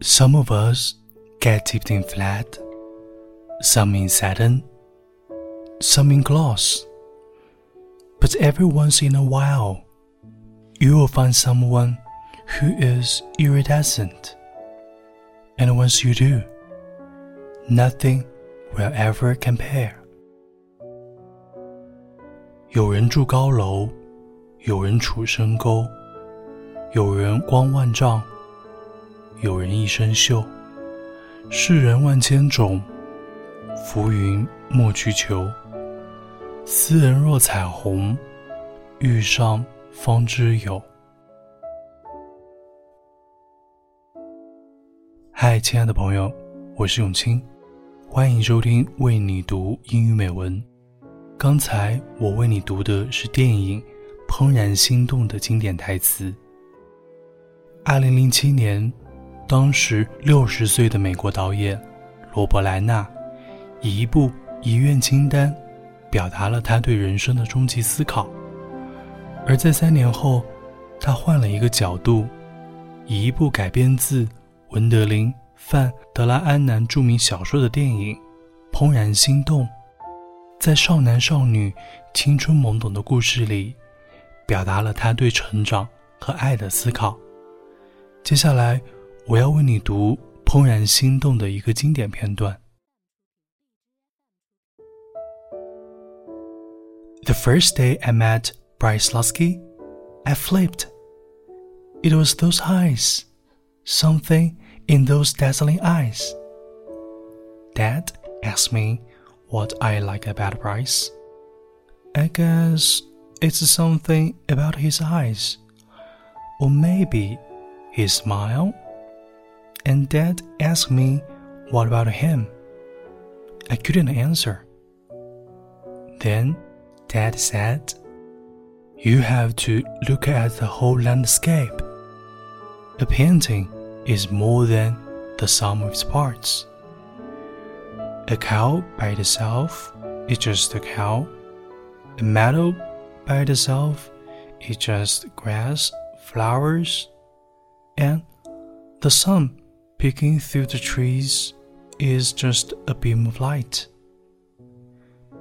Some of us get dipped in flat, some in satin, some in gloss. But every once in a while, you will find someone who is iridescent. And once you do, nothing will ever compare. 有人住高楼，有人处深沟，有人光万丈， 有人一身锈。世人万千种，浮云莫去求。斯人若彩虹，遇上方知有。嗨，亲爱的朋友，我是永清，欢迎收听为你读英语美文。刚才我为你读的是电影《怦然心动》的经典台词。二零零七年，当时六十岁的美国导演罗伯·莱纳以一部遗愿清单。表达了他对人生的终极思考，而在三年后，他换了一个角度，以一部改编自文德林·范德拉安南著名小说的电影《怦然心动》，在少男少女青春懵懂的故事里，表达了他对成长和爱的思考。接下来，我要为你读《怦然心动》的一个经典片段。The first day I met Bryce Loski, I flipped. It was those eyes, something in those dazzling eyes. Dad asked me what I like about Bryce. I guess it's something about his eyes, or maybe his smile. And Dad asked me what about him. I couldn't answer. Then Dad said, You have to look at the whole landscape. A painting is more than the sum of its parts. A cow by itself is just a cow. A meadow by itself is just grass, flowers, and the sun peeking through the trees is just a beam of light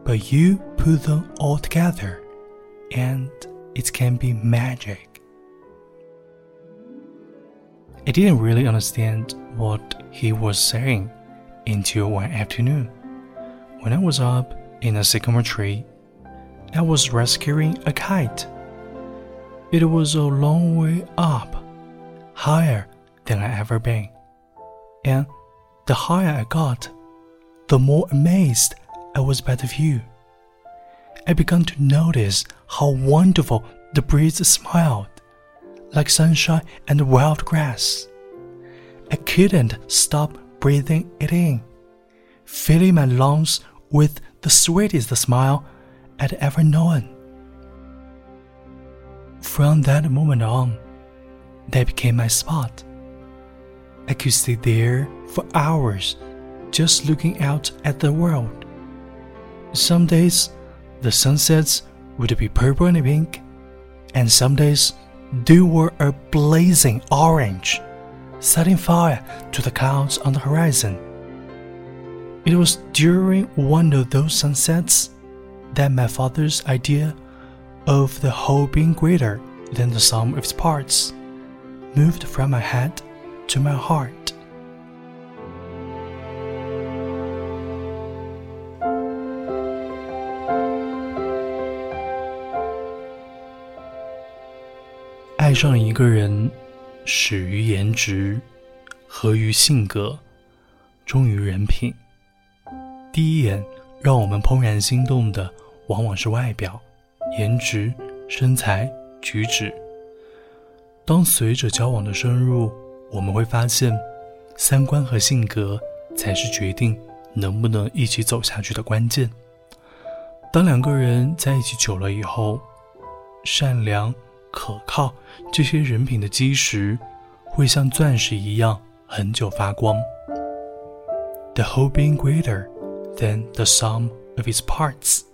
but you put them all together and it can be magic. I didn't really understand what he was saying until one afternoon. When I was up in a sycamore tree, I was rescuing a kite. It was a long way up, higher than I ever been. And the higher I got, the more amazed I was by the view. I began to notice how wonderful the breeze smiled, like sunshine and wild grass. I couldn't stop breathing it in, filling my lungs with the sweetest smile I'd ever known. From that moment on, that became my spot. I could sit there for hours just looking out at the world. Some days, the sunsets would be purple and pink, and some days they were a blazing orange, setting fire to the clouds on the horizon. It was during one of those sunsets that my father's idea of the whole being greater than the sum of its parts moved from my head to my heart. 爱上一个人，始于颜值，合于性格，忠于人品。第一眼让我们怦然心动的，往往是外表、颜值、身材、举止。当随着交往的深入，我们会发现，三观和性格才是决定能不能一起走下去的关键。当两个人在一起久了以后，善良。可靠，这些人品的基石会像钻石一样恒久发光。The whole being greater than the sum of its parts。